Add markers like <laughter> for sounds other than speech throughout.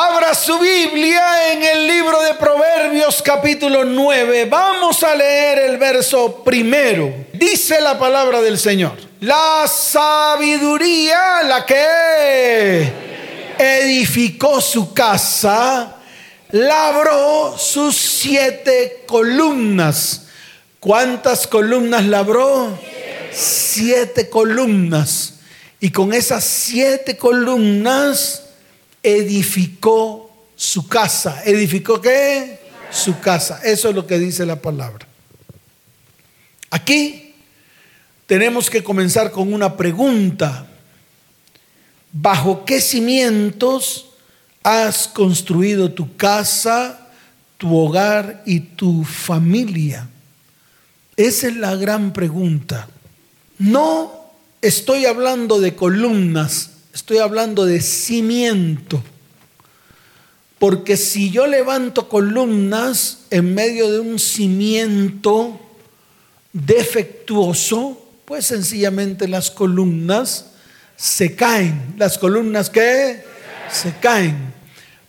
Abra su Biblia en el libro de Proverbios capítulo 9. Vamos a leer el verso primero. Dice la palabra del Señor. La sabiduría, la que edificó su casa, labró sus siete columnas. ¿Cuántas columnas labró? Siete columnas. Y con esas siete columnas edificó su casa. ¿Edificó qué? Su casa. Eso es lo que dice la palabra. Aquí tenemos que comenzar con una pregunta. ¿Bajo qué cimientos has construido tu casa, tu hogar y tu familia? Esa es la gran pregunta. No estoy hablando de columnas, estoy hablando de cimiento. Porque si yo levanto columnas en medio de un cimiento defectuoso, pues sencillamente las columnas se caen. Las columnas que se caen.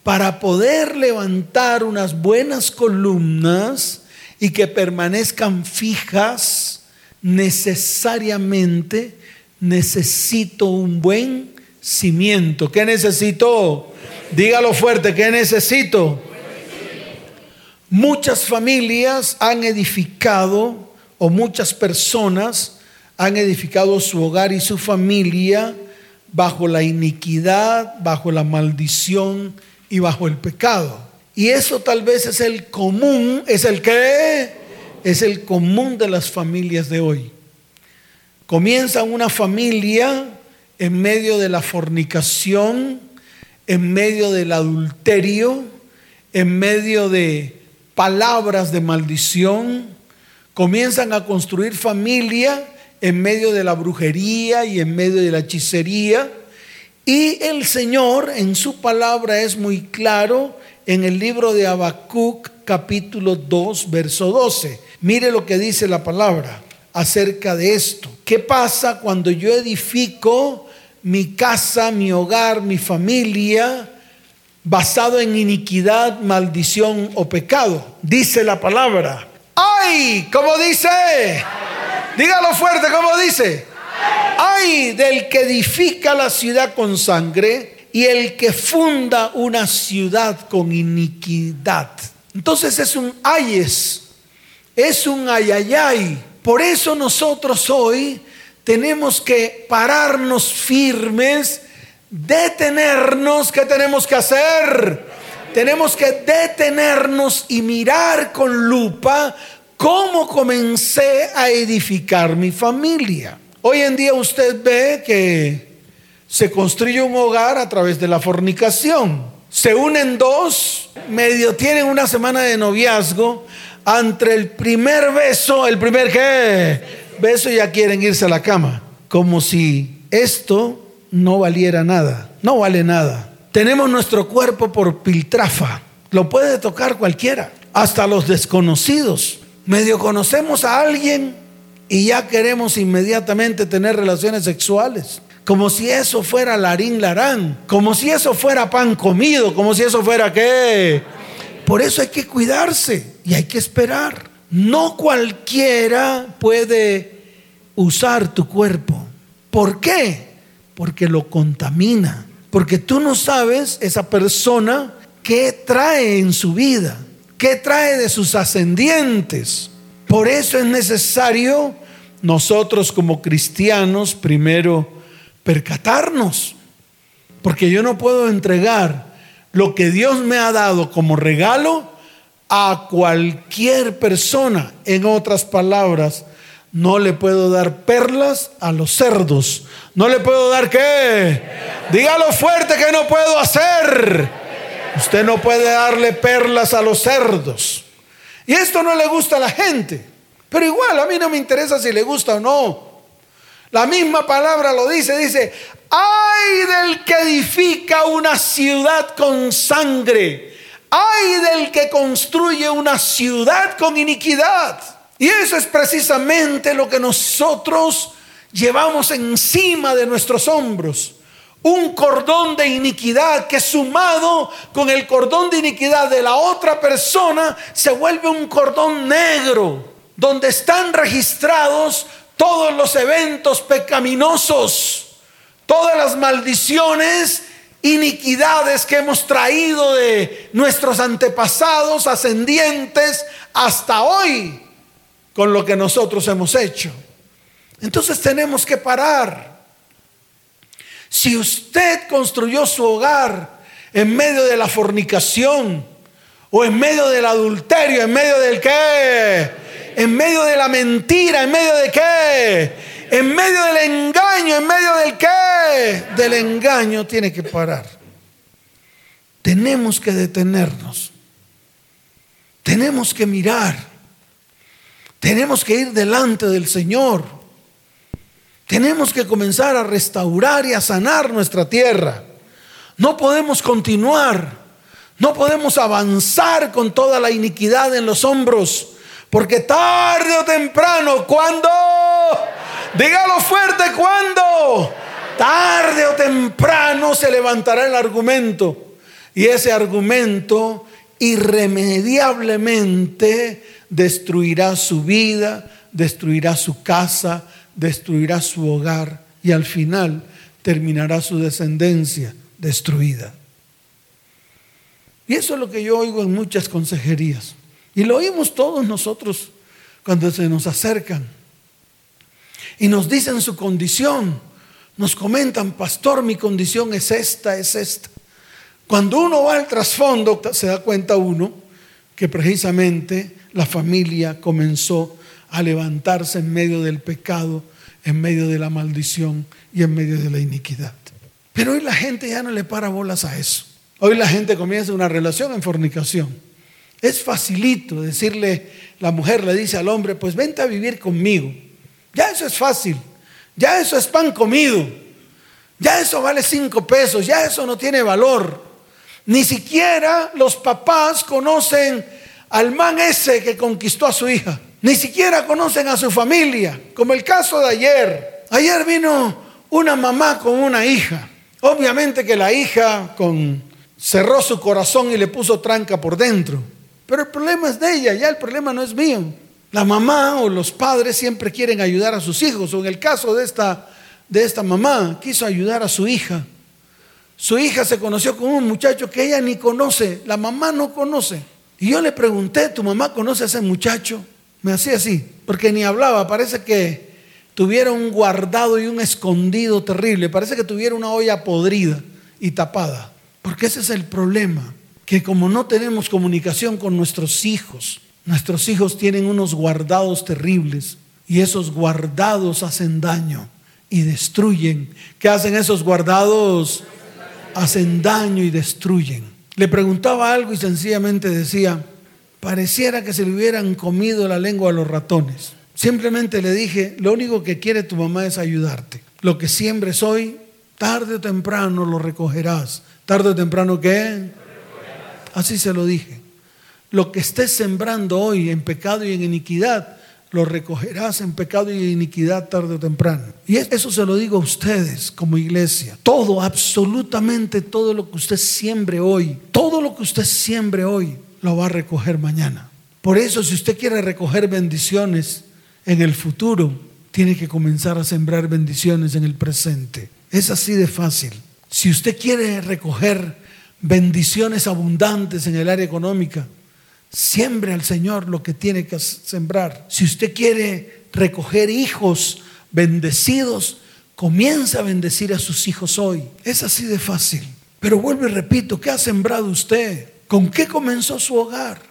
Para poder levantar unas buenas columnas y que permanezcan fijas, necesariamente necesito un buen cimiento. ¿Qué necesito? Dígalo fuerte, ¿qué necesito? Muchas familias han edificado, o muchas personas han edificado su hogar y su familia bajo la iniquidad, bajo la maldición y bajo el pecado. Y eso tal vez es el común, es el que es el común de las familias de hoy. Comienza una familia en medio de la fornicación, en medio del adulterio, en medio de palabras de maldición. Comienzan a construir familia en medio de la brujería y en medio de la hechicería. Y el Señor en su palabra es muy claro en el libro de Habacuc capítulo 2 verso 12. Mire lo que dice la palabra acerca de esto. ¿Qué pasa cuando yo edifico mi casa, mi hogar, mi familia basado en iniquidad, maldición o pecado? Dice la palabra. ¡Ay! ¿Cómo dice? Dígalo fuerte, ¿cómo dice? ¡Ay! del que edifica la ciudad con sangre y el que funda una ciudad con iniquidad. Entonces es un ayes, es un ayayay por eso nosotros hoy tenemos que pararnos firmes, detenernos. ¿Qué tenemos que hacer? Tenemos que detenernos y mirar con lupa cómo comencé a edificar mi familia. Hoy en día usted ve que se construye un hogar a través de la fornicación. Se unen dos, medio tienen una semana de noviazgo, ante el primer beso, el primer ¿qué? Beso ya quieren irse a la cama, como si esto no valiera nada, no vale nada. Tenemos nuestro cuerpo por piltrafa, lo puede tocar cualquiera, hasta los desconocidos. Medio conocemos a alguien y ya queremos inmediatamente tener relaciones sexuales. Como si eso fuera larín larán, como si eso fuera pan comido, como si eso fuera qué. Por eso hay que cuidarse y hay que esperar. No cualquiera puede usar tu cuerpo. ¿Por qué? Porque lo contamina. Porque tú no sabes esa persona qué trae en su vida, qué trae de sus ascendientes. Por eso es necesario nosotros como cristianos primero percatarnos. Porque yo no puedo entregar lo que Dios me ha dado como regalo a cualquier persona. En otras palabras, no le puedo dar perlas a los cerdos. No le puedo dar qué. Dígalo fuerte que no puedo hacer. Usted no puede darle perlas a los cerdos. Y esto no le gusta a la gente. Pero igual, a mí no me interesa si le gusta o no. La misma palabra lo dice, dice, ay del que edifica una ciudad con sangre, ay del que construye una ciudad con iniquidad. Y eso es precisamente lo que nosotros llevamos encima de nuestros hombros. un cordón de iniquidad que sumado con el cordón de iniquidad de la otra persona se vuelve un cordón negro, donde están registrados todos los eventos pecaminosos, todas las maldiciones, iniquidades que hemos traído de nuestros antepasados ascendientes hasta hoy con lo que nosotros hemos hecho. Entonces tenemos que parar si usted construyó su hogar en medio de la fornicación o en medio del adulterio, en medio del qué, en medio de la mentira, en medio de qué, en medio del engaño, en medio del qué, del engaño tiene que parar. Tenemos que detenernos. Tenemos que mirar. Tenemos que ir delante del Señor tenemos que comenzar a restaurar y a sanar nuestra tierra. No podemos continuar, no podemos avanzar con toda la iniquidad en los hombros, porque tarde o temprano, ¿cuándo? Dígalo fuerte, ¿cuándo? Tarde o temprano se levantará el argumento y ese argumento irremediablemente destruirá su vida, destruirá su casa, destruirá su hogar y al final terminará su descendencia destruida. Y eso es lo que yo oigo en muchas consejerías. Y lo oímos todos nosotros cuando se nos acercan. Y nos dicen su condición. Nos comentan, pastor, mi condición es esta, es esta. Cuando uno va al trasfondo, se da cuenta uno que precisamente la familia comenzó a levantarse en medio del pecado, en medio de la maldición y en medio de la iniquidad. Pero hoy la gente ya no le para bolas a eso. Hoy la gente comienza una relación en fornicación. Es facilito decirle, la mujer le dice al hombre, pues vente a vivir conmigo. Ya eso es fácil. Ya eso es pan comido. Ya eso vale cinco pesos. Ya eso no tiene valor. Ni siquiera los papás conocen al man ese que conquistó a su hija. Ni siquiera conocen a su familia, como el caso de ayer. Ayer vino una mamá con una hija. Obviamente que la hija cerró su corazón y le puso tranca por dentro. Pero el problema es de ella, ya el problema no es mío. La mamá o los padres siempre quieren ayudar a sus hijos. O en el caso de esta, de esta mamá, quiso ayudar a su hija. Su hija se conoció con un muchacho que ella ni conoce, la mamá no conoce. Y yo le pregunté, ¿tu mamá conoce a ese muchacho? Me hacía así, porque ni hablaba, parece que tuviera un guardado y un escondido terrible, parece que tuviera una olla podrida y tapada, porque ese es el problema, que como no tenemos comunicación con nuestros hijos, nuestros hijos tienen unos guardados terribles y esos guardados hacen daño y destruyen. ¿Qué hacen esos guardados? Hacen daño y destruyen. Le preguntaba algo y sencillamente decía, pareciera que se le hubieran comido la lengua a los ratones. Simplemente le dije, lo único que quiere tu mamá es ayudarte. Lo que siembres hoy, tarde o temprano lo recogerás. ¿Tarde o temprano qué? Así se lo dije. Lo que estés sembrando hoy en pecado y en iniquidad, lo recogerás en pecado y iniquidad tarde o temprano. Y eso se lo digo a ustedes como iglesia. Todo, absolutamente todo lo que usted siembre hoy, todo lo que usted siembre hoy, lo va a recoger mañana. Por eso, si usted quiere recoger bendiciones en el futuro, tiene que comenzar a sembrar bendiciones en el presente. Es así de fácil. Si usted quiere recoger bendiciones abundantes en el área económica, siembre al Señor lo que tiene que sembrar. Si usted quiere recoger hijos bendecidos, comience a bendecir a sus hijos hoy. Es así de fácil. Pero vuelvo y repito, ¿qué ha sembrado usted? ¿Con qué comenzó su hogar?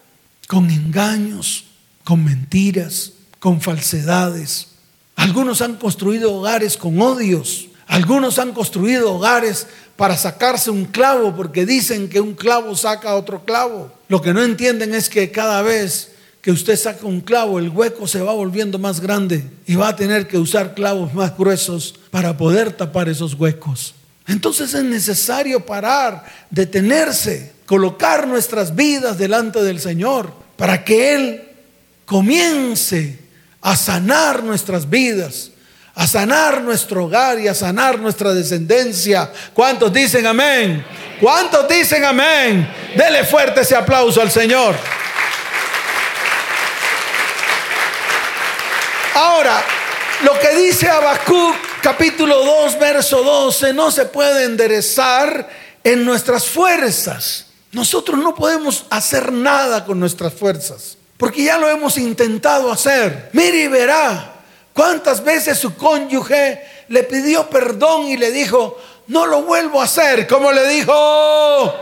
Con engaños, con mentiras, con falsedades. Algunos han construido hogares con odios. Algunos han construido hogares para sacarse un clavo porque dicen que un clavo saca otro clavo. Lo que no entienden es que cada vez que usted saca un clavo, el hueco se va volviendo más grande y va a tener que usar clavos más gruesos para poder tapar esos huecos. Entonces es necesario parar, detenerse, colocar nuestras vidas delante del Señor para que Él comience a sanar nuestras vidas, a sanar nuestro hogar y a sanar nuestra descendencia. ¿Cuántos dicen amén? ¿Cuántos dicen amén? Dele fuerte ese aplauso al Señor. Ahora, lo que dice Habacuc capítulo 2, verso 12, no se puede enderezar en nuestras fuerzas. Nosotros no podemos hacer nada con nuestras fuerzas, porque ya lo hemos intentado hacer. Mire y verá cuántas veces su cónyuge le pidió perdón y le dijo, no lo vuelvo a hacer. como le dijo?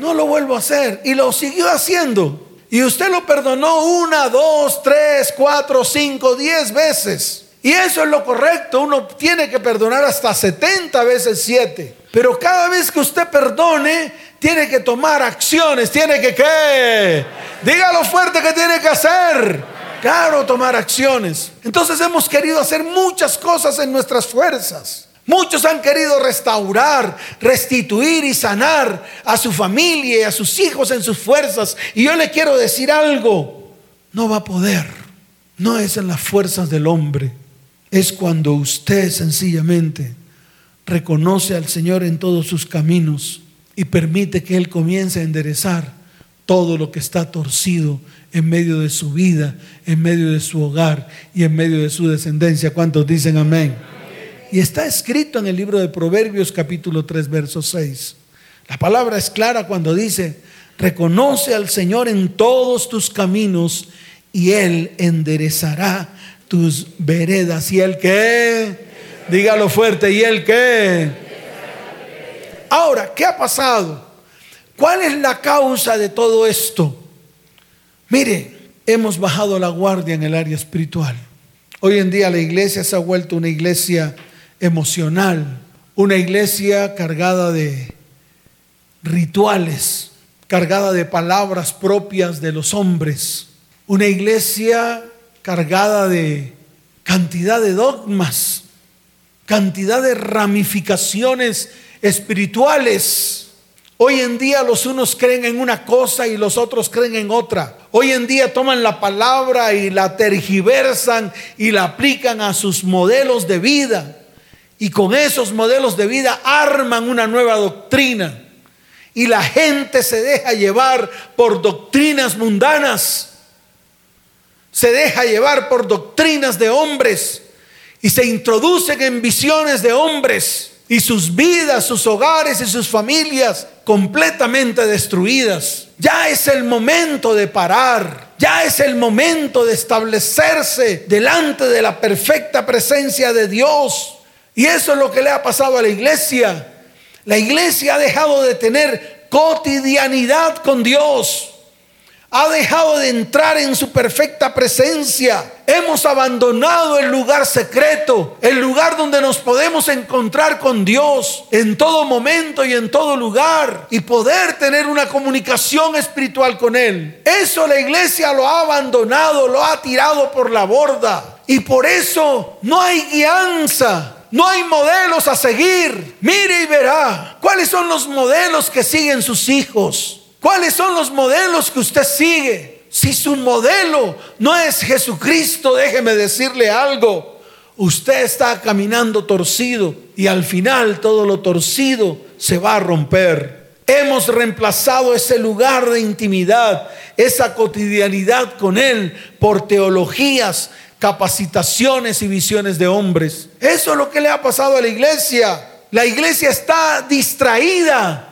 No lo vuelvo a hacer. Y lo siguió haciendo. Y usted lo perdonó una, dos, tres, cuatro, cinco, diez veces. Y eso es lo correcto. Uno tiene que perdonar hasta 70 veces 7. Pero cada vez que usted perdone, tiene que tomar acciones. Tiene que qué? Dígalo fuerte que tiene que hacer. Claro, tomar acciones. Entonces hemos querido hacer muchas cosas en nuestras fuerzas. Muchos han querido restaurar, restituir y sanar a su familia y a sus hijos en sus fuerzas. Y yo le quiero decir algo, no va a poder. No es en las fuerzas del hombre. Es cuando usted sencillamente reconoce al Señor en todos sus caminos y permite que Él comience a enderezar todo lo que está torcido en medio de su vida, en medio de su hogar y en medio de su descendencia. ¿Cuántos dicen amén? Y está escrito en el libro de Proverbios capítulo 3, verso 6. La palabra es clara cuando dice, reconoce al Señor en todos tus caminos y Él enderezará tus veredas. ¿Y el qué? Dígalo fuerte, ¿y el qué? Ahora, ¿qué ha pasado? ¿Cuál es la causa de todo esto? Mire, hemos bajado la guardia en el área espiritual. Hoy en día la iglesia se ha vuelto una iglesia emocional, una iglesia cargada de rituales, cargada de palabras propias de los hombres, una iglesia cargada de cantidad de dogmas, cantidad de ramificaciones espirituales. Hoy en día los unos creen en una cosa y los otros creen en otra. Hoy en día toman la palabra y la tergiversan y la aplican a sus modelos de vida. Y con esos modelos de vida arman una nueva doctrina. Y la gente se deja llevar por doctrinas mundanas. Se deja llevar por doctrinas de hombres. Y se introducen en visiones de hombres. Y sus vidas, sus hogares y sus familias completamente destruidas. Ya es el momento de parar. Ya es el momento de establecerse delante de la perfecta presencia de Dios y eso es lo que le ha pasado a la iglesia. La iglesia ha dejado de tener cotidianidad con Dios. Ha dejado de entrar en su perfecta presencia. Hemos abandonado el lugar secreto, el lugar donde nos podemos encontrar con Dios en todo momento y en todo lugar y poder tener una comunicación espiritual con Él. Eso la iglesia lo ha abandonado, lo ha tirado por la borda. Y por eso no hay guianza no hay modelos a seguir. Mire y verá cuáles son los modelos que siguen sus hijos. ¿Cuáles son los modelos que usted sigue? Si su modelo no es Jesucristo, déjeme decirle algo. Usted está caminando torcido y al final todo lo torcido se va a romper. Hemos reemplazado ese lugar de intimidad, esa cotidianidad con Él por teologías capacitaciones y visiones de hombres. Eso es lo que le ha pasado a la iglesia. La iglesia está distraída,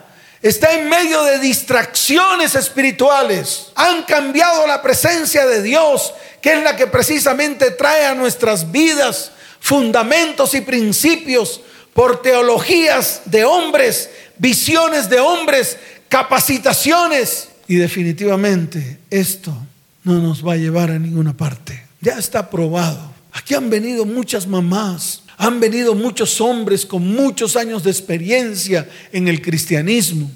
está en medio de distracciones espirituales. Han cambiado la presencia de Dios, que es la que precisamente trae a nuestras vidas fundamentos y principios por teologías de hombres, visiones de hombres, capacitaciones. Y definitivamente esto no nos va a llevar a ninguna parte. Ya está probado. Aquí han venido muchas mamás, han venido muchos hombres con muchos años de experiencia en el cristianismo.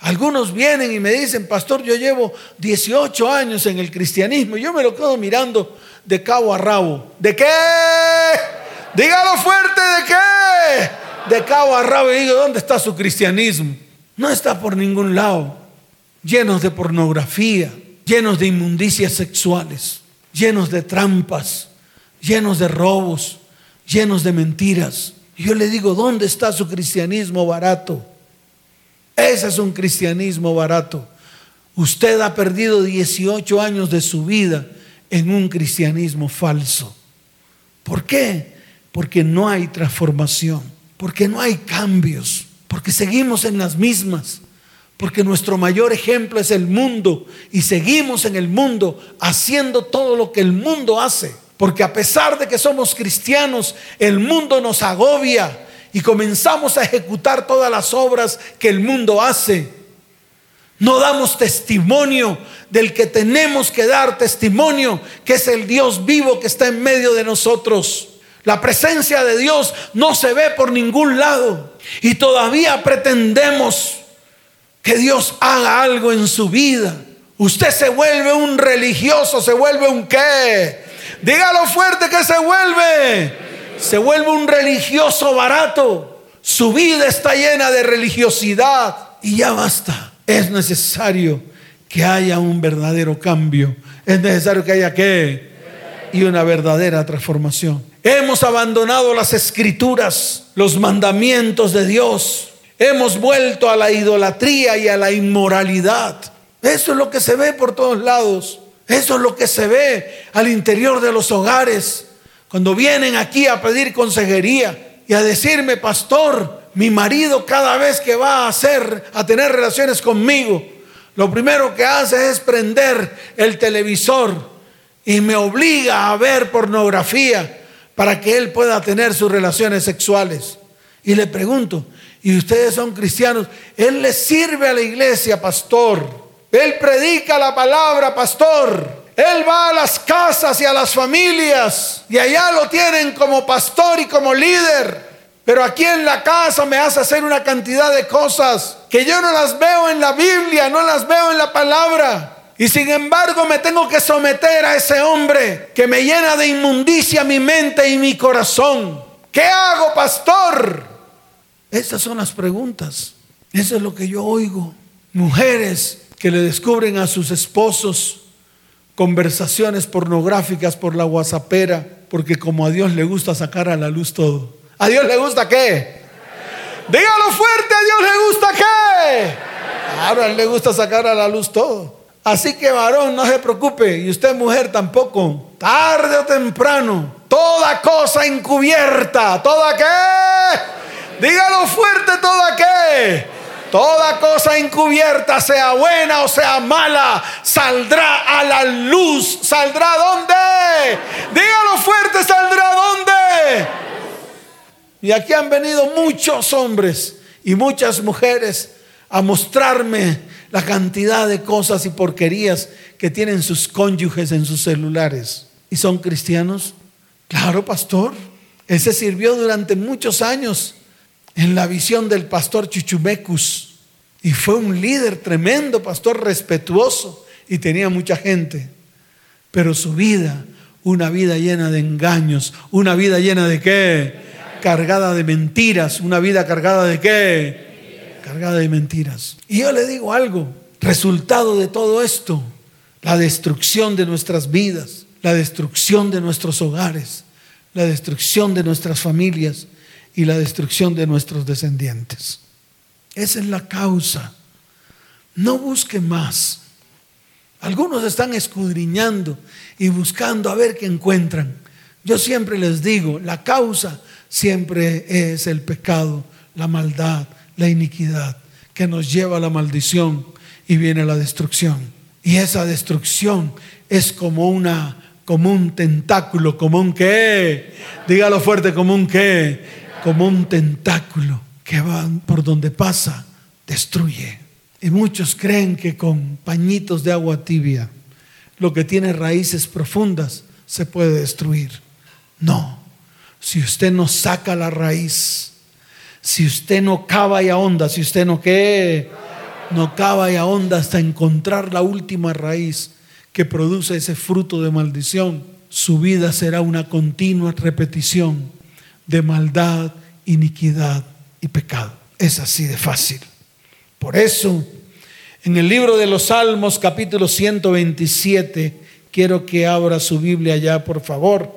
Algunos vienen y me dicen, pastor, yo llevo 18 años en el cristianismo. Y yo me lo quedo mirando de cabo a rabo. ¿De qué? Dígalo fuerte, ¿de qué? De cabo a rabo. Y digo, ¿dónde está su cristianismo? No está por ningún lado. Llenos de pornografía, llenos de inmundicias sexuales llenos de trampas, llenos de robos, llenos de mentiras. Yo le digo, ¿dónde está su cristianismo barato? Ese es un cristianismo barato. Usted ha perdido 18 años de su vida en un cristianismo falso. ¿Por qué? Porque no hay transformación, porque no hay cambios, porque seguimos en las mismas, porque nuestro mayor ejemplo es el mundo y seguimos en el mundo haciendo todo lo que el mundo hace. Porque a pesar de que somos cristianos, el mundo nos agobia y comenzamos a ejecutar todas las obras que el mundo hace. No damos testimonio del que tenemos que dar testimonio, que es el Dios vivo que está en medio de nosotros. La presencia de Dios no se ve por ningún lado y todavía pretendemos que Dios haga algo en su vida. Usted se vuelve un religioso, se vuelve un qué. Dígalo fuerte que se vuelve. Se vuelve un religioso barato. Su vida está llena de religiosidad y ya basta. Es necesario que haya un verdadero cambio. Es necesario que haya qué? Y una verdadera transformación. Hemos abandonado las escrituras, los mandamientos de Dios. Hemos vuelto a la idolatría y a la inmoralidad. Eso es lo que se ve por todos lados. Eso es lo que se ve al interior de los hogares. Cuando vienen aquí a pedir consejería y a decirme, pastor, mi marido cada vez que va a hacer, a tener relaciones conmigo, lo primero que hace es prender el televisor y me obliga a ver pornografía para que él pueda tener sus relaciones sexuales. Y le pregunto, ¿y ustedes son cristianos? Él le sirve a la iglesia, pastor. Él predica la palabra, pastor. Él va a las casas y a las familias y allá lo tienen como pastor y como líder. Pero aquí en la casa me hace hacer una cantidad de cosas que yo no las veo en la Biblia, no las veo en la palabra. Y sin embargo me tengo que someter a ese hombre que me llena de inmundicia mi mente y mi corazón. ¿Qué hago, pastor? Estas son las preguntas. Eso es lo que yo oigo. Mujeres que le descubren a sus esposos conversaciones pornográficas por la whatsappera, porque como a Dios le gusta sacar a la luz todo. ¿A Dios le gusta qué? Dígalo fuerte, ¿a Dios le gusta qué? Claro, a él le gusta sacar a la luz todo. Así que varón, no se preocupe, y usted mujer tampoco, tarde o temprano, toda cosa encubierta, toda qué? Dígalo fuerte, toda qué? Toda cosa encubierta, sea buena o sea mala, saldrá a la luz. ¿Saldrá dónde? Dígalo fuerte, ¿saldrá dónde? Y aquí han venido muchos hombres y muchas mujeres a mostrarme la cantidad de cosas y porquerías que tienen sus cónyuges en sus celulares. ¿Y son cristianos? Claro, pastor. Ese sirvió durante muchos años en la visión del pastor Chuchumecus. Y fue un líder tremendo, pastor respetuoso, y tenía mucha gente. Pero su vida, una vida llena de engaños, una vida llena de qué? Cargada de mentiras, una vida cargada de qué? Cargada de mentiras. Y yo le digo algo, resultado de todo esto, la destrucción de nuestras vidas, la destrucción de nuestros hogares, la destrucción de nuestras familias, y la destrucción de nuestros descendientes. Esa es la causa. No busque más. Algunos están escudriñando y buscando a ver qué encuentran. Yo siempre les digo, la causa siempre es el pecado, la maldad, la iniquidad, que nos lleva a la maldición y viene la destrucción. Y esa destrucción es como una como un tentáculo, como un qué, dígalo fuerte, como un qué, como un tentáculo que va por donde pasa, destruye. Y muchos creen que con pañitos de agua tibia, lo que tiene raíces profundas, se puede destruir. No, si usted no saca la raíz, si usted no cava y ahonda, si usted no qué, no cava y ahonda hasta encontrar la última raíz que produce ese fruto de maldición, su vida será una continua repetición de maldad, iniquidad y pecado. Es así de fácil. Por eso, en el libro de los Salmos, capítulo 127, quiero que abra su Biblia ya, por favor,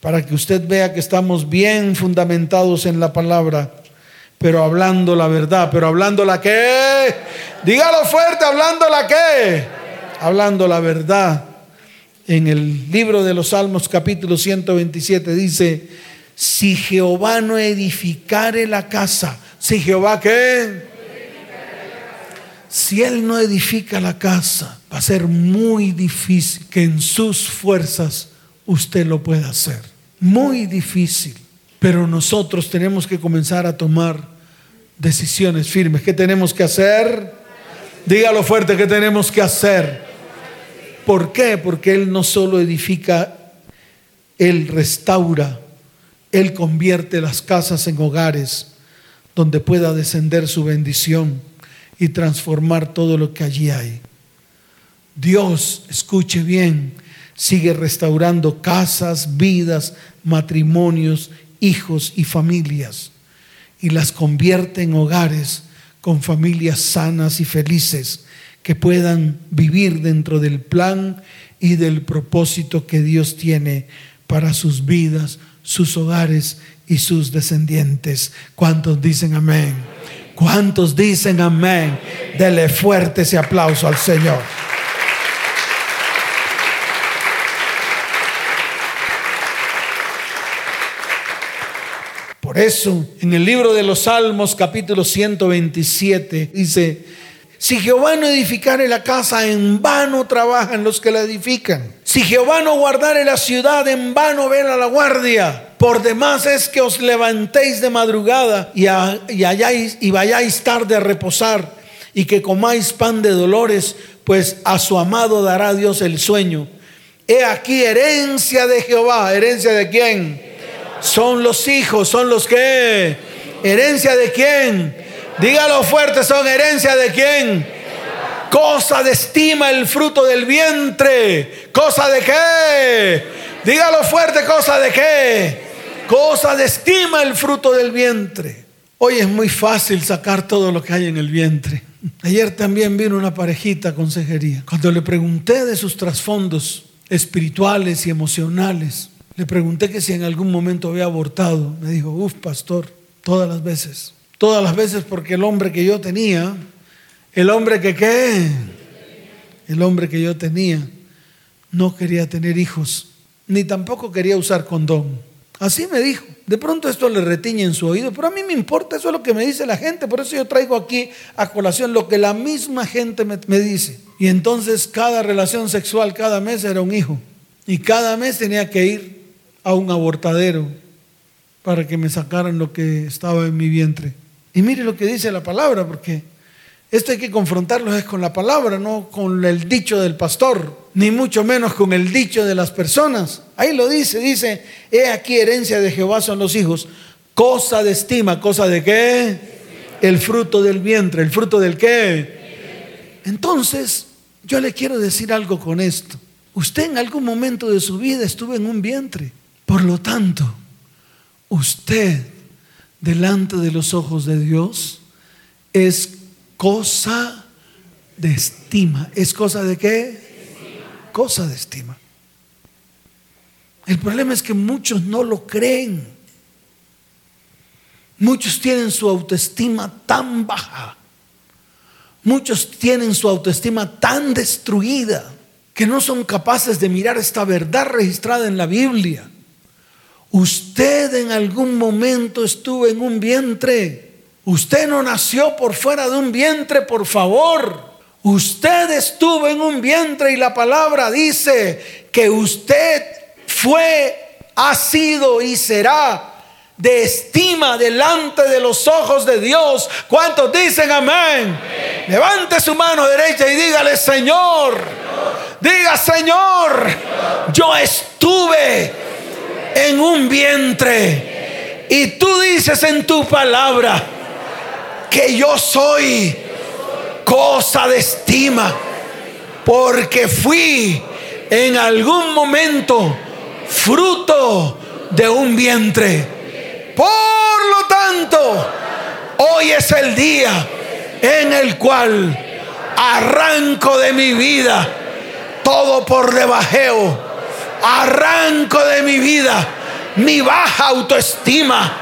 para que usted vea que estamos bien fundamentados en la palabra, pero hablando la verdad, pero hablando la que, dígalo fuerte, hablando la que, hablando la verdad. En el libro de los Salmos capítulo 127 dice, si Jehová no edificare la casa, si Jehová qué, si Él no edifica la casa, va a ser muy difícil que en sus fuerzas usted lo pueda hacer. Muy difícil. Pero nosotros tenemos que comenzar a tomar decisiones firmes. ¿Qué tenemos que hacer? Dígalo fuerte, ¿qué tenemos que hacer? ¿Por qué? Porque Él no solo edifica, Él restaura, Él convierte las casas en hogares donde pueda descender su bendición y transformar todo lo que allí hay. Dios, escuche bien, sigue restaurando casas, vidas, matrimonios, hijos y familias y las convierte en hogares con familias sanas y felices que puedan vivir dentro del plan y del propósito que Dios tiene para sus vidas, sus hogares y sus descendientes. ¿Cuántos dicen amén? ¿Cuántos dicen amén? Dele fuerte ese aplauso al Señor. Por eso, en el libro de los Salmos, capítulo 127, dice, si Jehová no edificare la casa, en vano trabajan los que la edifican. Si Jehová no guardare la ciudad, en vano vela la guardia. Por demás es que os levantéis de madrugada y, y vayáis tarde a reposar y que comáis pan de dolores, pues a su amado dará Dios el sueño. He aquí herencia de Jehová. ¿Herencia de quién? Son los hijos, son los que. ¿Herencia de quién? Dígalo fuerte, son herencia de quién? Cosa de estima el fruto del vientre. ¿Cosa de qué? Dígalo fuerte, cosa de qué? Cosa de estima el fruto del vientre. Hoy es muy fácil sacar todo lo que hay en el vientre. Ayer también vino una parejita a consejería. Cuando le pregunté de sus trasfondos espirituales y emocionales, le pregunté que si en algún momento había abortado. Me dijo, uff, pastor, todas las veces todas las veces porque el hombre que yo tenía, el hombre que qué, el hombre que yo tenía, no quería tener hijos, ni tampoco quería usar condón. Así me dijo. De pronto esto le retiñe en su oído, pero a mí me importa, eso es lo que me dice la gente, por eso yo traigo aquí a colación lo que la misma gente me, me dice. Y entonces cada relación sexual cada mes era un hijo. Y cada mes tenía que ir a un abortadero para que me sacaran lo que estaba en mi vientre. Y mire lo que dice la palabra, porque esto hay que confrontarlo es con la palabra, no con el dicho del pastor, ni mucho menos con el dicho de las personas. Ahí lo dice, dice, he aquí herencia de Jehová son los hijos, cosa de estima, cosa de qué? El fruto del vientre, el fruto del qué. Entonces, yo le quiero decir algo con esto. Usted en algún momento de su vida estuvo en un vientre. Por lo tanto, usted delante de los ojos de Dios es cosa de estima. ¿Es cosa de qué? Cosa de estima. El problema es que muchos no lo creen. Muchos tienen su autoestima tan baja. Muchos tienen su autoestima tan destruida que no son capaces de mirar esta verdad registrada en la Biblia Usted en algún momento estuvo en un vientre. Usted no nació por fuera de un vientre, por favor. Usted estuvo en un vientre y la palabra dice que usted fue, ha sido y será de estima delante de los ojos de Dios. ¿Cuántos dicen amén? Levante su mano derecha y dígale, Señor, diga, Señor, yo estuve en un vientre. Y tú dices en tu palabra que yo soy cosa de estima, porque fui en algún momento fruto de un vientre. Por lo tanto, hoy es el día en el cual arranco de mi vida todo por debajeo arranco de mi vida mi baja autoestima.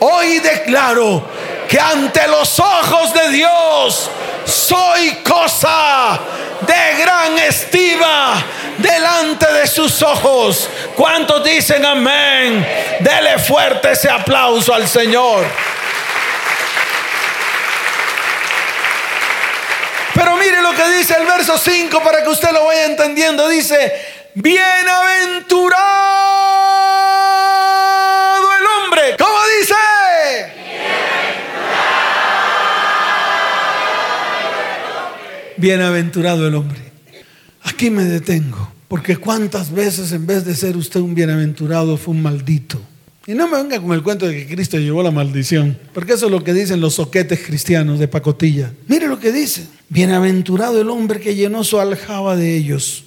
Hoy declaro que ante los ojos de Dios soy cosa de gran estima delante de sus ojos. ¿Cuántos dicen amén? Dele fuerte ese aplauso al Señor. Pero mire lo que dice el verso 5 para que usted lo vaya entendiendo. Dice, bienaventurado el hombre. ¿Cómo dice? Bienaventurado el hombre. Aquí me detengo, porque cuántas veces en vez de ser usted un bienaventurado fue un maldito. Y no me venga con el cuento de que Cristo llevó la maldición, porque eso es lo que dicen los soquetes cristianos de pacotilla. Mire lo que dice. Bienaventurado el hombre que llenó su aljaba de ellos.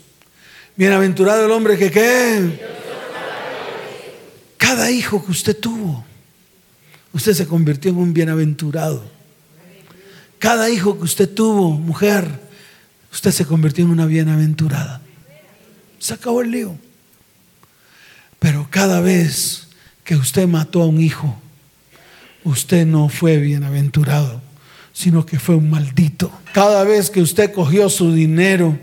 Bienaventurado el hombre que qué. Cada hijo que usted tuvo, usted se convirtió en un bienaventurado. Cada hijo que usted tuvo, mujer, usted se convirtió en una bienaventurada. Se acabó el lío. Pero cada vez que usted mató a un hijo, usted no fue bienaventurado, sino que fue un maldito. Cada vez que usted cogió su dinero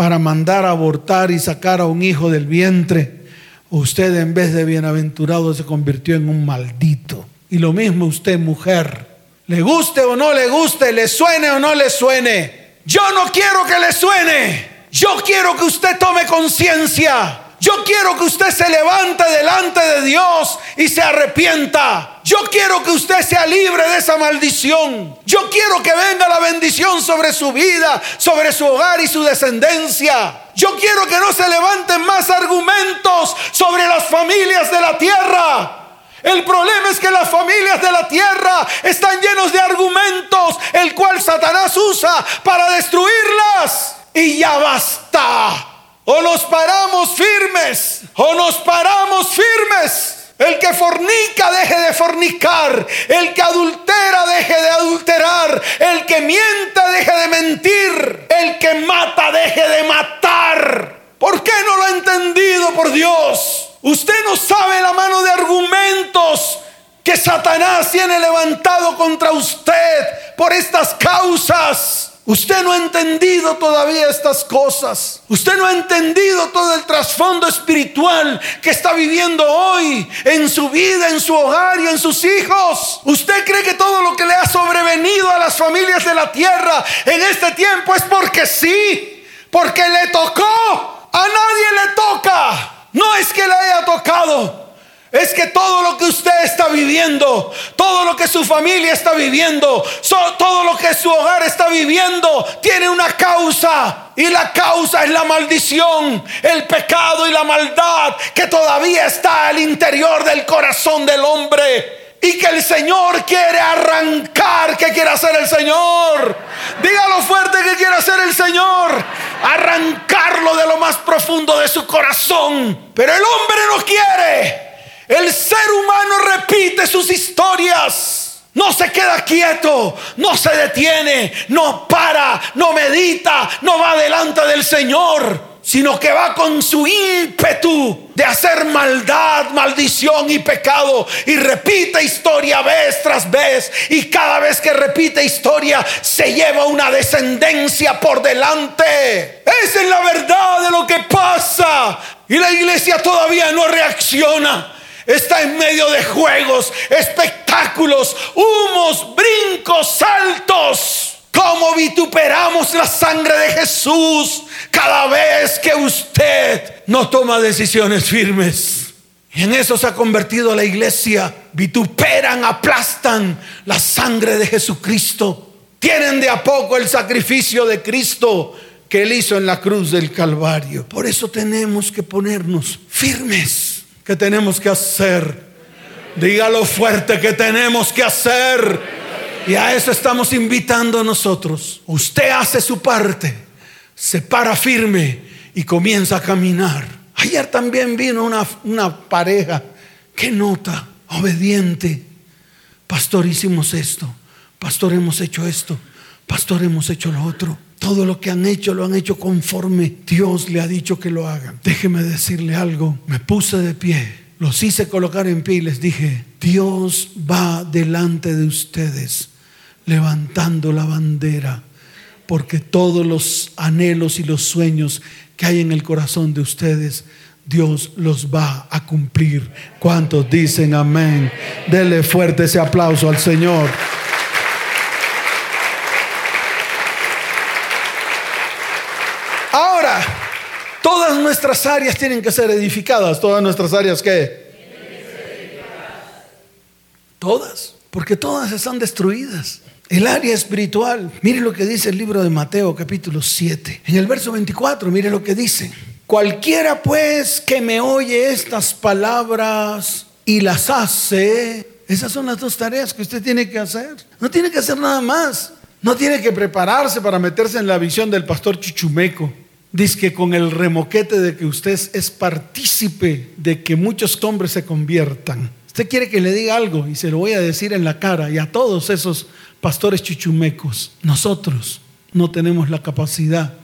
para mandar a abortar y sacar a un hijo del vientre, usted en vez de bienaventurado se convirtió en un maldito. Y lo mismo usted, mujer, le guste o no le guste, le suene o no le suene. Yo no quiero que le suene. Yo quiero que usted tome conciencia yo quiero que usted se levante delante de Dios y se arrepienta. Yo quiero que usted sea libre de esa maldición. Yo quiero que venga la bendición sobre su vida, sobre su hogar y su descendencia. Yo quiero que no se levanten más argumentos sobre las familias de la tierra. El problema es que las familias de la tierra están llenos de argumentos, el cual Satanás usa para destruirlas. Y ya basta. O nos paramos firmes, o nos paramos firmes. El que fornica deje de fornicar. El que adultera deje de adulterar. El que mienta deje de mentir. El que mata deje de matar. ¿Por qué no lo ha entendido por Dios? Usted no sabe la mano de argumentos que Satanás tiene levantado contra usted por estas causas. Usted no ha entendido todavía estas cosas. Usted no ha entendido todo el trasfondo espiritual que está viviendo hoy en su vida, en su hogar y en sus hijos. Usted cree que todo lo que le ha sobrevenido a las familias de la tierra en este tiempo es porque sí, porque le tocó. A nadie le toca. No es que le haya tocado. Es que todo lo que usted está viviendo, todo lo que su familia está viviendo, todo lo que su hogar está viviendo, tiene una causa. Y la causa es la maldición, el pecado y la maldad que todavía está al interior del corazón del hombre. Y que el Señor quiere arrancar. ¿Qué quiere hacer el Señor? Dígalo fuerte que quiere hacer el Señor. Arrancarlo de lo más profundo de su corazón. Pero el hombre no quiere. El ser humano repite sus historias. No se queda quieto, no se detiene, no para, no medita, no va delante del Señor, sino que va con su ímpetu de hacer maldad, maldición y pecado y repite historia vez tras vez y cada vez que repite historia se lleva una descendencia por delante. Esa es la verdad de lo que pasa y la iglesia todavía no reacciona está en medio de juegos, espectáculos, humos, brincos, saltos. Como vituperamos la sangre de Jesús cada vez que usted no toma decisiones firmes. Y en eso se ha convertido la iglesia. Vituperan, aplastan la sangre de Jesucristo. Tienen de a poco el sacrificio de Cristo que él hizo en la cruz del Calvario. Por eso tenemos que ponernos firmes ¿Qué tenemos que hacer? Dígalo fuerte que tenemos que hacer. Y a eso estamos invitando nosotros. Usted hace su parte, se para firme y comienza a caminar. Ayer también vino una, una pareja que nota, obediente. Pastor, hicimos esto. Pastor, hemos hecho esto. Pastor, hemos hecho lo otro. Todo lo que han hecho lo han hecho conforme Dios le ha dicho que lo hagan. Déjeme decirle algo. Me puse de pie los hice colocar en pie y les dije, Dios va delante de ustedes levantando la bandera, porque todos los anhelos y los sueños que hay en el corazón de ustedes, Dios los va a cumplir. ¿Cuántos dicen amén? Dele fuerte ese aplauso al Señor. Ahora, todas nuestras áreas tienen que ser edificadas. Todas nuestras áreas qué? Todas, porque todas están destruidas. El área espiritual, mire lo que dice el libro de Mateo capítulo 7. En el verso 24, mire lo que dice. Cualquiera pues que me oye estas palabras y las hace, esas son las dos tareas que usted tiene que hacer. No tiene que hacer nada más. No tiene que prepararse para meterse en la visión del pastor Chichumeco. Dice que con el remoquete de que usted es partícipe de que muchos hombres se conviertan. Usted quiere que le diga algo y se lo voy a decir en la cara y a todos esos pastores chichumecos, nosotros no tenemos la capacidad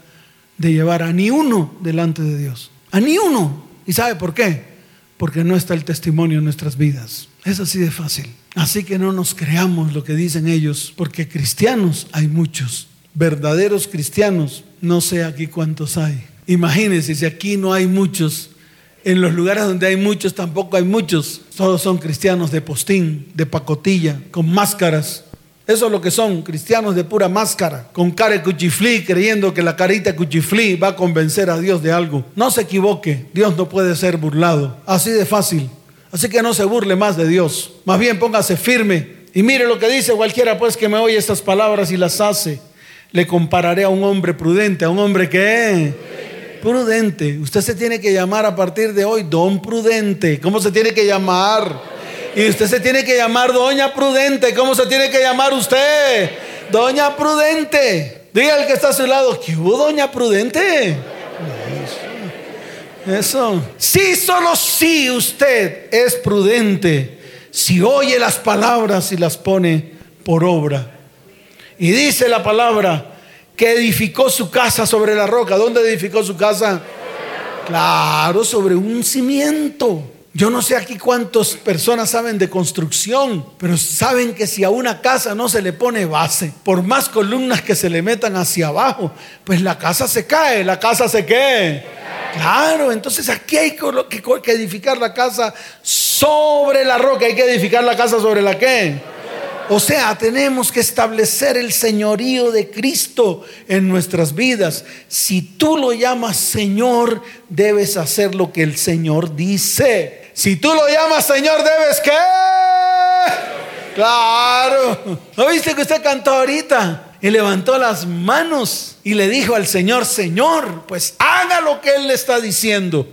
de llevar a ni uno delante de Dios. A ni uno. ¿Y sabe por qué? Porque no está el testimonio en nuestras vidas. Es así de fácil. Así que no nos creamos lo que dicen ellos, porque cristianos hay muchos. Verdaderos cristianos, no sé aquí cuántos hay. Imagínense si aquí no hay muchos. En los lugares donde hay muchos tampoco hay muchos. Todos son cristianos de postín, de pacotilla, con máscaras, eso es lo que son, cristianos de pura máscara, con cara de cuchiflí, creyendo que la carita de cuchiflí va a convencer a Dios de algo. No se equivoque, Dios no puede ser burlado. Así de fácil. Así que no se burle más de Dios. Más bien póngase firme. Y mire lo que dice cualquiera pues que me oye estas palabras y las hace. Le compararé a un hombre prudente, a un hombre que... Prudente. Usted se tiene que llamar a partir de hoy don prudente. ¿Cómo se tiene que llamar? Y usted se tiene que llamar Doña Prudente. ¿Cómo se tiene que llamar usted? Doña Prudente. Diga al que está a su lado, ¿qué hubo, Doña Prudente? Eso. Sí, solo si usted es prudente, si oye las palabras y las pone por obra. Y dice la palabra que edificó su casa sobre la roca. ¿Dónde edificó su casa? Claro, sobre un cimiento. Yo no sé aquí cuántas personas saben de construcción, pero saben que si a una casa no se le pone base, por más columnas que se le metan hacia abajo, pues la casa se cae, la casa se cae. Claro, entonces aquí hay que edificar la casa sobre la roca, hay que edificar la casa sobre la qué. O sea, tenemos que establecer el señorío de Cristo en nuestras vidas. Si tú lo llamas Señor, debes hacer lo que el Señor dice. Si tú lo llamas Señor, debes que... Claro. ¿No viste que usted cantó ahorita? Y levantó las manos y le dijo al Señor, Señor, pues haga lo que Él le está diciendo.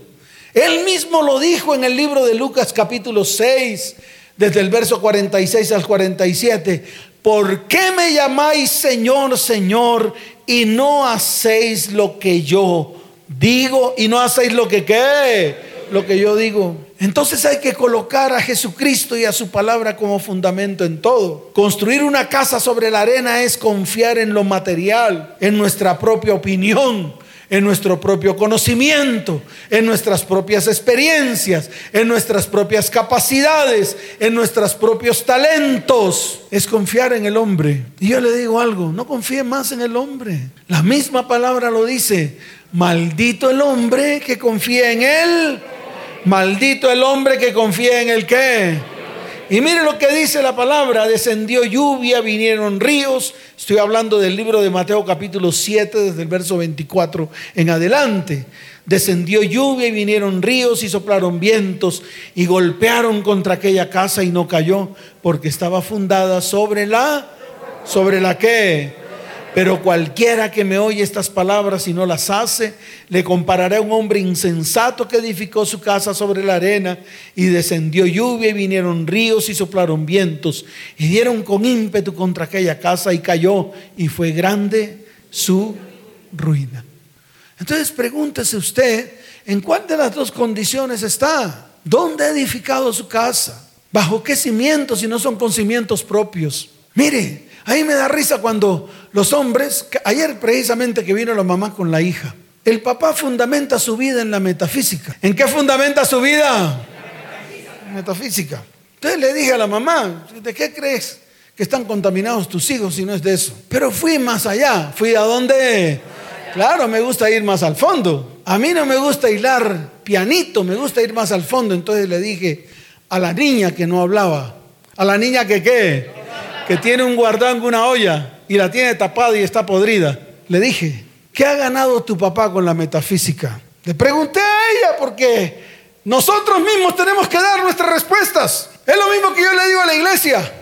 Él mismo lo dijo en el libro de Lucas capítulo 6, desde el verso 46 al 47. ¿Por qué me llamáis Señor, Señor, y no hacéis lo que yo digo y no hacéis lo que qué? Lo que yo digo. Entonces hay que colocar a Jesucristo y a su palabra como fundamento en todo. Construir una casa sobre la arena es confiar en lo material, en nuestra propia opinión, en nuestro propio conocimiento, en nuestras propias experiencias, en nuestras propias capacidades, en nuestros propios talentos. Es confiar en el hombre. Y yo le digo algo, no confíe más en el hombre. La misma palabra lo dice, maldito el hombre que confía en él Maldito el hombre que confía en el qué. Y mire lo que dice la palabra, descendió lluvia, vinieron ríos. Estoy hablando del libro de Mateo capítulo 7, desde el verso 24 en adelante. Descendió lluvia y vinieron ríos y soplaron vientos y golpearon contra aquella casa y no cayó porque estaba fundada sobre la, sobre la que pero cualquiera que me oye estas palabras y no las hace, le compararé a un hombre insensato que edificó su casa sobre la arena y descendió lluvia y vinieron ríos y soplaron vientos y dieron con ímpetu contra aquella casa y cayó y fue grande su ruina. Entonces pregúntese usted, ¿en cuál de las dos condiciones está? ¿Dónde ha edificado su casa? ¿Bajo qué cimientos si no son con cimientos propios? Mire, a mí me da risa cuando los hombres, ayer precisamente que vino la mamá con la hija, el papá fundamenta su vida en la metafísica. ¿En qué fundamenta su vida? metafísica. Entonces le dije a la mamá, ¿de qué crees que están contaminados tus hijos si no es de eso? Pero fui más allá, fui a donde, claro, me gusta ir más al fondo. A mí no me gusta hilar pianito, me gusta ir más al fondo. Entonces le dije a la niña que no hablaba, a la niña que qué, que tiene un guardán en una olla y la tiene tapada y está podrida. Le dije, ¿qué ha ganado tu papá con la metafísica? Le pregunté a ella porque nosotros mismos tenemos que dar nuestras respuestas. Es lo mismo que yo le digo a la iglesia.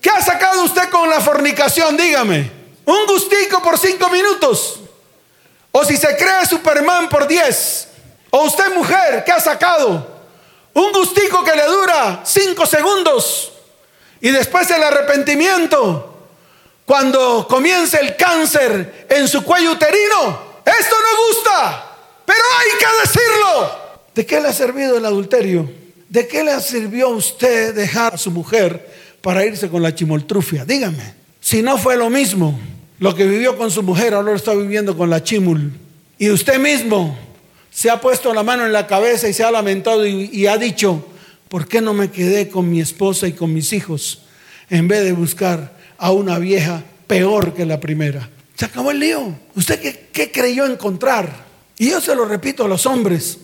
¿Qué ha sacado usted con la fornicación? Dígame. Un gustico por cinco minutos. O si se cree Superman por diez. O usted mujer, ¿qué ha sacado? Un gustico que le dura cinco segundos. Y después el arrepentimiento. Cuando comience el cáncer en su cuello uterino. Esto no gusta. Pero hay que decirlo. ¿De qué le ha servido el adulterio? ¿De qué le sirvió a usted dejar a su mujer para irse con la chimoltrufia? Dígame. Si no fue lo mismo, lo que vivió con su mujer, ahora lo está viviendo con la chimul. Y usted mismo se ha puesto la mano en la cabeza y se ha lamentado y ha dicho, ¿por qué no me quedé con mi esposa y con mis hijos en vez de buscar a una vieja peor que la primera? Se acabó el lío. ¿Usted qué, creyó encontrar? Y yo se lo repito a los hombres.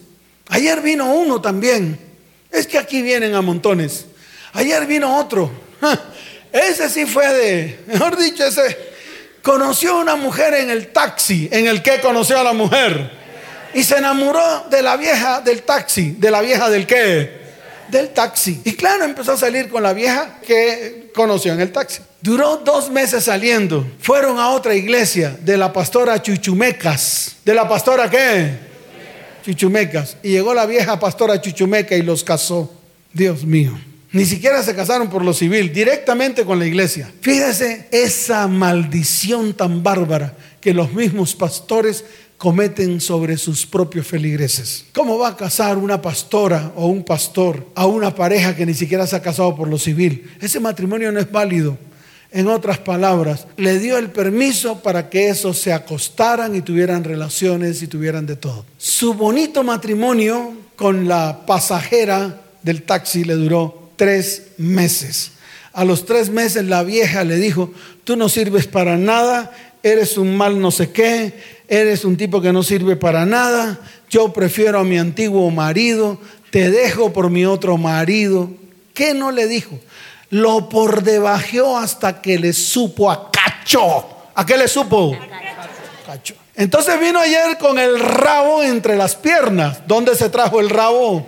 Ayer vino uno también. Es que aquí vienen a montones. Ayer vino otro. Ese sí fue de, mejor dicho, ese conoció a una mujer en el taxi, en el que conoció a la mujer. Y se enamoró de la vieja del taxi, de la vieja del qué? Del taxi. Y claro, empezó a salir con la vieja que conoció en el taxi. Duró dos meses saliendo. Fueron a otra iglesia de la pastora Chuchumecas. ¿De la pastora qué? Chuchumecas. Y llegó la vieja pastora Chuchumeca y los casó. Dios mío. Ni siquiera se casaron por lo civil, directamente con la iglesia. Fíjese esa maldición tan bárbara que los mismos pastores cometen sobre sus propios feligreses. ¿Cómo va a casar una pastora o un pastor a una pareja que ni siquiera se ha casado por lo civil? Ese matrimonio no es válido. En otras palabras, le dio el permiso para que esos se acostaran y tuvieran relaciones y tuvieran de todo. Su bonito matrimonio con la pasajera del taxi le duró tres meses. A los tres meses la vieja le dijo, tú no sirves para nada, eres un mal no sé qué, eres un tipo que no sirve para nada, yo prefiero a mi antiguo marido, te dejo por mi otro marido. ¿Qué no le dijo? lo por debajeó hasta que le supo a cacho. ¿A qué le supo? Cacho. Entonces vino ayer con el rabo entre las piernas. ¿Dónde se trajo el rabo?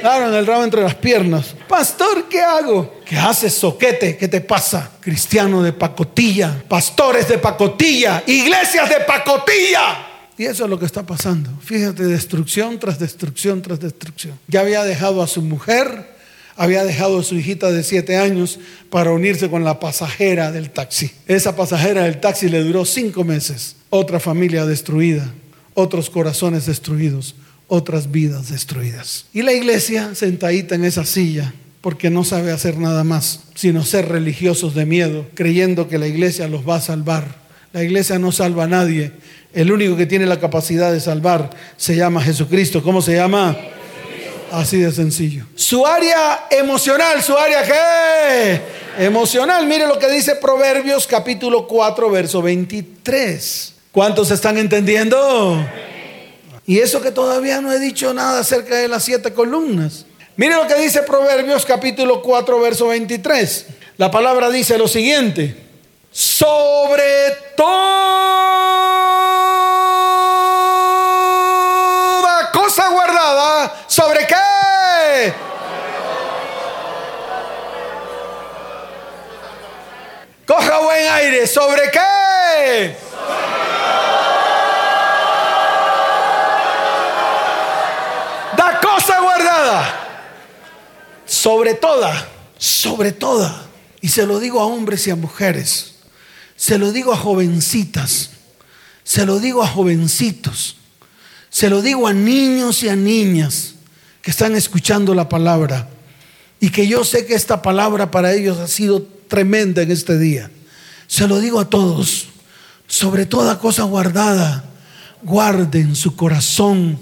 Claro, en el rabo entre las piernas. Pastor, ¿qué hago? ¿Qué haces, soquete? ¿Qué te pasa? Cristiano de pacotilla, pastores de pacotilla, iglesias de pacotilla. Y eso es lo que está pasando. Fíjate, destrucción tras destrucción tras destrucción. Ya había dejado a su mujer, había dejado a su hijita de siete años para unirse con la pasajera del taxi. Esa pasajera del taxi le duró cinco meses. Otra familia destruida, otros corazones destruidos, otras vidas destruidas. Y la iglesia sentadita en esa silla, porque no sabe hacer nada más, sino ser religiosos de miedo, creyendo que la iglesia los va a salvar. La iglesia no salva a nadie. El único que tiene la capacidad de salvar se llama Jesucristo. ¿Cómo se llama? Así de sencillo. Su área emocional, su área qué? Emocional. Mire lo que dice Proverbios capítulo 4, verso 23. ¿Cuántos están entendiendo? Y eso que todavía no he dicho nada acerca de las siete columnas. Mire lo que dice Proverbios capítulo 4, verso 23. La palabra dice lo siguiente. Sobre toda cosa guardada, ¿sobre qué? Coja buen aire. ¿Sobre qué? Sobre toda. Sobre toda. Y se lo digo a hombres y a mujeres. Se lo digo a jovencitas. Se lo digo a jovencitos. Se lo digo a niños y a niñas que están escuchando la palabra. Y que yo sé que esta palabra para ellos ha sido tremenda en este día. Se lo digo a todos, sobre toda cosa guardada, guarden su corazón,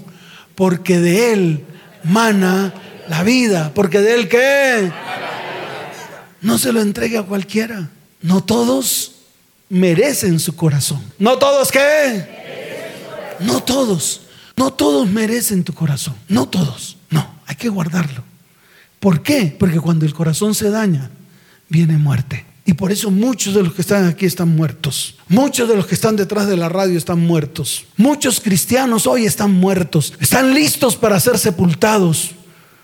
porque de él mana La vida, porque de él qué? No se lo entregue a cualquiera. No todos merecen su corazón. ¿No todos qué? No todos. No todos merecen tu corazón. No todos. No, hay que guardarlo. ¿Por qué? Porque cuando el corazón se daña, viene muerte. Y por eso muchos de los que están aquí están muertos. Muchos de los que están detrás de la radio están muertos. Muchos cristianos hoy están muertos. Están listos para ser sepultados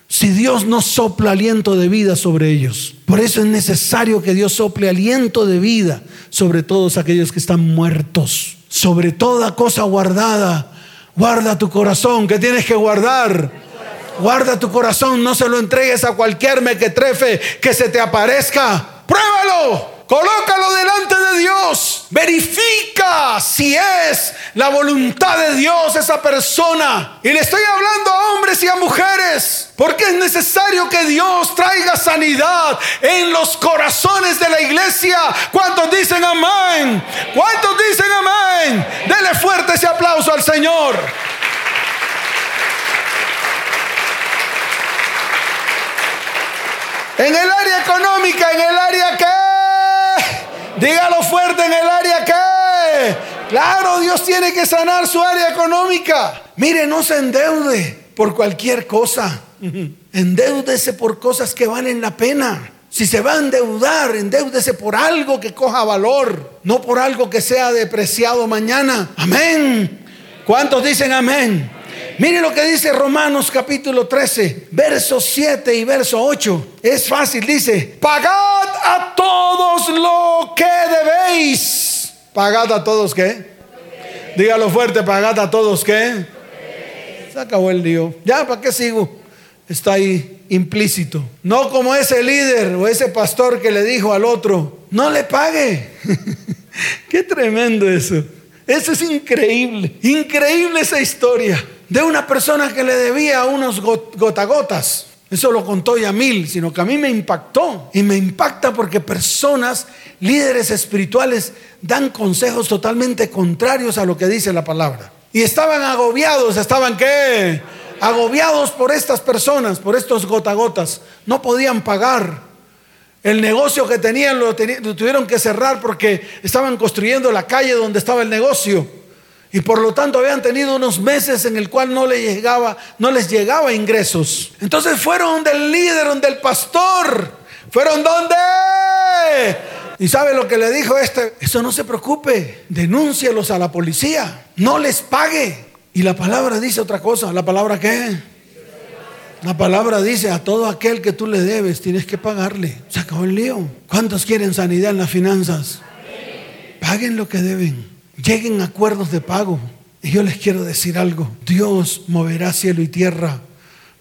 si Dios no sopla aliento de vida sobre ellos. Por eso es necesario que Dios sople aliento de vida sobre todos aquellos que están muertos. Sobre toda cosa guardada, guarda tu corazón. ¿Qué tienes que guardar? Guarda tu corazón, no se lo entregues a cualquier mequetrefe que se te aparezca. Pruébalo. Colócalo delante de Dios. Verifica si es la voluntad de Dios esa persona. Y le estoy hablando a hombres y a mujeres. Porque es necesario que Dios traiga sanidad en los corazones de la iglesia. ¿Cuántos dicen amén? ¿Cuántos dicen amén? Dele fuerte ese aplauso al Señor. En el área económica, en el área que, dígalo fuerte, en el área que, claro, Dios tiene que sanar su área económica. Mire, no se endeude por cualquier cosa. Endeúdese por cosas que valen la pena. Si se va a endeudar, endeúdese por algo que coja valor, no por algo que sea depreciado mañana. Amén. ¿Cuántos dicen amén? Mire lo que dice Romanos capítulo 13, verso 7 y verso 8. Es fácil, dice, pagad a todos lo que debéis. Pagad a todos qué? Dígalo fuerte, pagad a todos qué? Se acabó el lío. Ya, ¿para qué sigo? Está ahí implícito. No como ese líder o ese pastor que le dijo al otro, no le pague. <laughs> qué tremendo eso. Eso es increíble. Increíble esa historia de una persona que le debía unos gotagotas. Eso lo contó Yamil, sino que a mí me impactó. Y me impacta porque personas, líderes espirituales, dan consejos totalmente contrarios a lo que dice la palabra. Y estaban agobiados, estaban qué? Agobiados por estas personas, por estos gotagotas. No podían pagar. El negocio que tenían lo, lo tuvieron que cerrar porque estaban construyendo la calle donde estaba el negocio. Y por lo tanto habían tenido unos meses en el cual no les llegaba, no les llegaba ingresos. Entonces fueron del líder, del pastor. ¿Fueron donde? ¿Y sabe lo que le dijo este? Eso no se preocupe, denúncielos a la policía, no les pague. Y la palabra dice otra cosa, ¿la palabra qué? La palabra dice a todo aquel que tú le debes, tienes que pagarle. Se acabó el lío. ¿Cuántos quieren sanidad en las finanzas? Paguen lo que deben lleguen acuerdos de pago. Y yo les quiero decir algo, Dios moverá cielo y tierra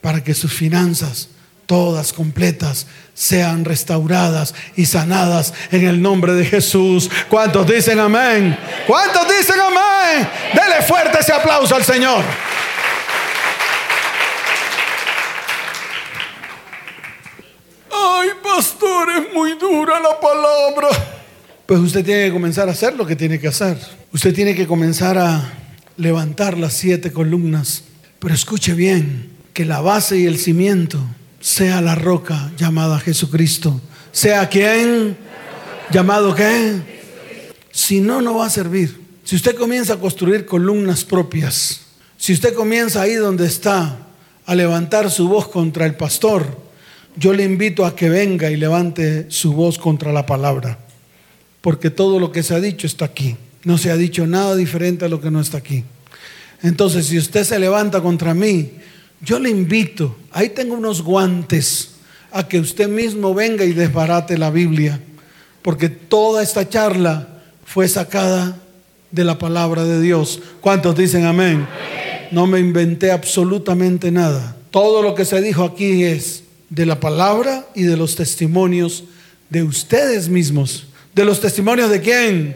para que sus finanzas, todas completas, sean restauradas y sanadas en el nombre de Jesús. ¿Cuántos dicen amén? ¿Cuántos dicen amén? Dele fuerte ese aplauso al Señor. Ay, pastor, es muy dura la palabra. Pues usted tiene que comenzar a hacer lo que tiene que hacer. Usted tiene que comenzar a levantar las siete columnas. Pero escuche bien, que la base y el cimiento sea la roca llamada Jesucristo. ¿Sea quién? ¿Llamado qué? Si no, no va a servir. Si usted comienza a construir columnas propias, si usted comienza ahí donde está a levantar su voz contra el pastor, yo le invito a que venga y levante su voz contra la palabra. Porque todo lo que se ha dicho está aquí. No se ha dicho nada diferente a lo que no está aquí. Entonces, si usted se levanta contra mí, yo le invito, ahí tengo unos guantes, a que usted mismo venga y desbarate la Biblia, porque toda esta charla fue sacada de la palabra de Dios. ¿Cuántos dicen amén? No me inventé absolutamente nada. Todo lo que se dijo aquí es de la palabra y de los testimonios de ustedes mismos. ¿De los testimonios de quién?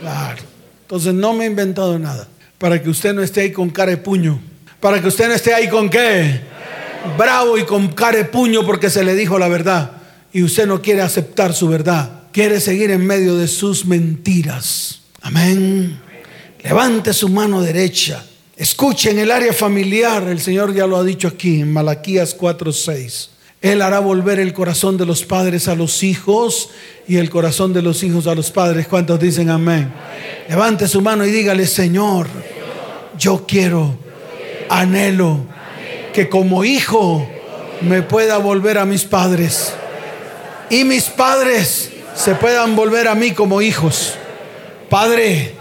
Claro. Entonces no me he inventado nada. Para que usted no esté ahí con cara de puño. Para que usted no esté ahí con qué? Bravo y con cara de puño porque se le dijo la verdad. Y usted no quiere aceptar su verdad. Quiere seguir en medio de sus mentiras. Amén. Levante su mano derecha Escuchen el área familiar, el Señor ya lo ha dicho aquí en Malaquías 4:6. Él hará volver el corazón de los padres a los hijos y el corazón de los hijos a los padres. ¿Cuántos dicen amén? Levante su mano y dígale, Señor, yo quiero, anhelo que como hijo me pueda volver a mis padres y mis padres se puedan volver a mí como hijos. Padre,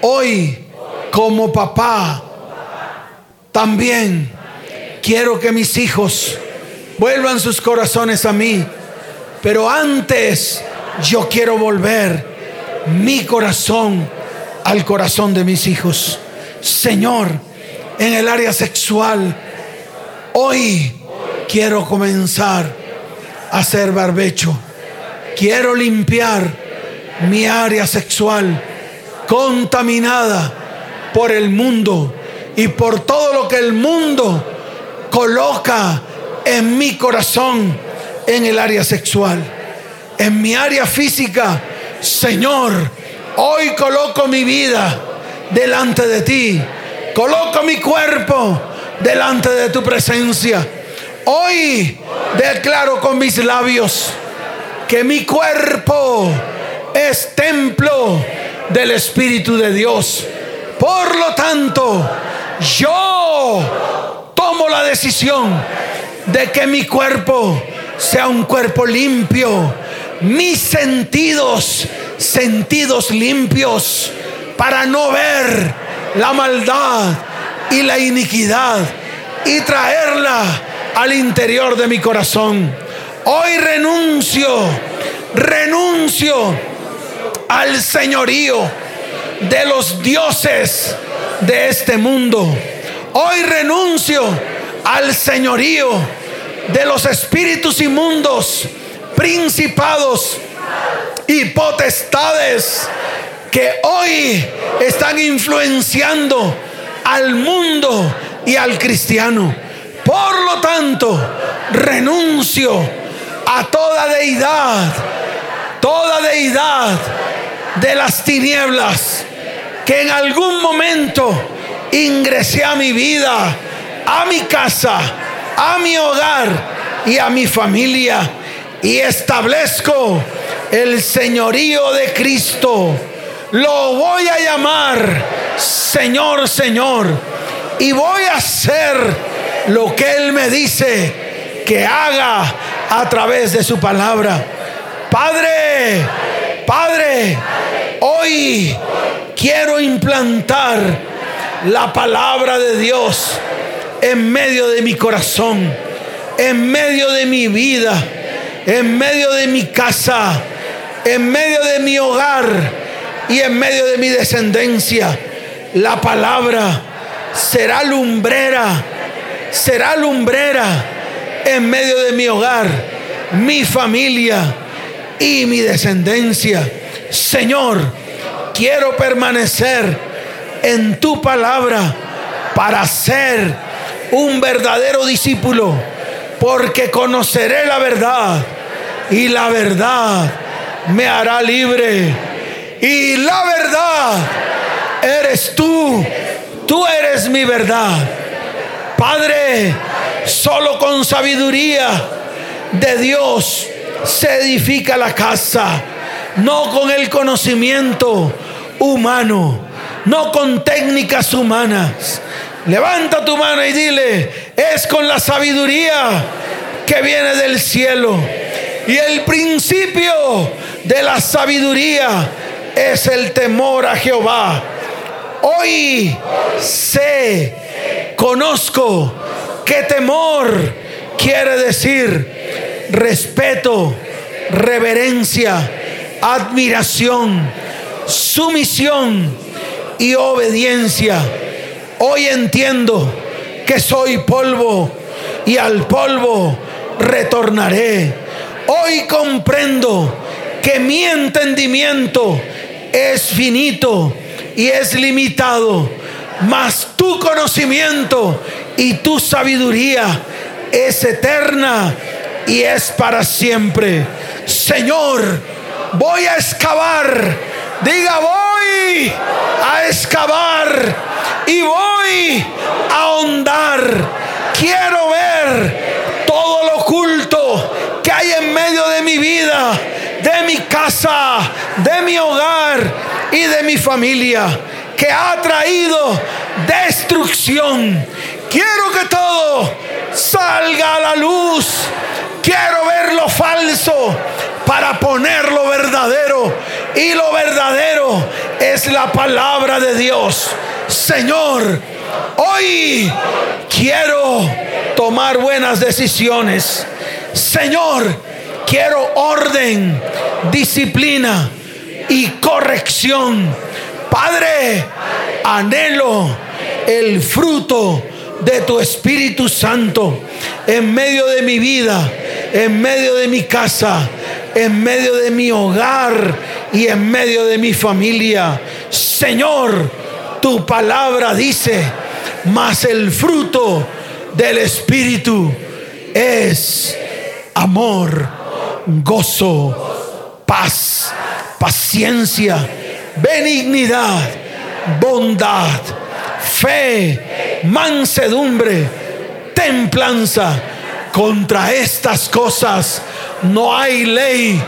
hoy como papá, también quiero que mis hijos vuelvan sus corazones a mí. Pero antes yo quiero volver mi corazón al corazón de mis hijos. Señor, en el área sexual, hoy quiero comenzar a hacer barbecho. Quiero limpiar mi área sexual contaminada por el mundo y por todo lo que el mundo coloca en mi corazón en el área sexual, en mi área física. Señor, hoy coloco mi vida delante de ti. Coloco mi cuerpo delante de tu presencia. Hoy declaro con mis labios que mi cuerpo es templo del Espíritu de Dios. Por lo tanto, yo tomo la decisión de que mi cuerpo sea un cuerpo limpio, mis sentidos, sentidos limpios, para no ver la maldad y la iniquidad y traerla al interior de mi corazón. Hoy renuncio, renuncio al señorío de los dioses de este mundo. Hoy renuncio al señorío de los espíritus inmundos, principados y potestades que hoy están influenciando al mundo y al cristiano. Por lo tanto, renuncio a toda deidad, toda deidad de las tinieblas que en algún momento ingresé a mi vida, a mi casa, a mi hogar y a mi familia y establezco el señorío de Cristo. Lo voy a llamar Señor, Señor. Y voy a hacer lo que Él me dice que haga a través de su palabra. Padre, Padre, hoy quiero implantar la palabra de Dios en medio de mi corazón, en medio de mi vida, en medio de mi casa, en medio de mi hogar y en medio de mi descendencia. La palabra será lumbrera, será lumbrera en medio de mi hogar, mi familia y mi descendencia. Señor, quiero permanecer en tu palabra para ser un verdadero discípulo, porque conoceré la verdad y la verdad me hará libre. Y la verdad eres tú, tú eres mi verdad. Padre, solo con sabiduría de Dios se edifica la casa, no con el conocimiento humano, no con técnicas humanas Levanta tu mano y dile, es con la sabiduría que viene del cielo. Y el principio de la sabiduría es el temor a Jehová. Hoy sé, conozco que temor quiere decir respeto, reverencia, admiración, sumisión y obediencia Hoy entiendo que soy polvo y al polvo retornaré. Hoy comprendo que mi entendimiento es finito y es limitado, mas tu conocimiento y tu sabiduría es eterna y es para siempre. Señor, voy a excavar. Diga, voy a excavar y voy Quiero ver todo lo oculto que hay en medio de mi vida, de mi casa, de mi hogar y de mi familia, que ha traído destrucción. Quiero que todo salga a la luz. Quiero ver lo falso para poner lo verdadero. Y lo verdadero es la palabra de Dios. Señor, hoy quiero tomar buenas decisiones. Señor, quiero orden, disciplina y corrección. Padre, anhelo el fruto de tu Espíritu Santo en medio de mi vida, en medio de mi casa, en medio de mi hogar y en medio de mi familia. Señor, tu palabra dice, mas el fruto del Espíritu es amor, gozo, paz, paciencia, benignidad, bondad, fe, mansedumbre, templanza. Contra estas cosas no hay ley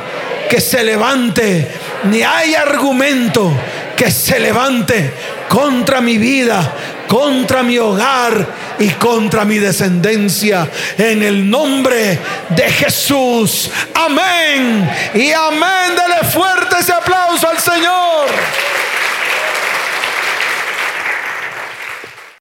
que se levante, ni hay argumento que se levante contra mi vida, contra mi hogar y contra mi descendencia. En el nombre de Jesús. Amén. Y amén. Dele fuerte ese aplauso al Señor.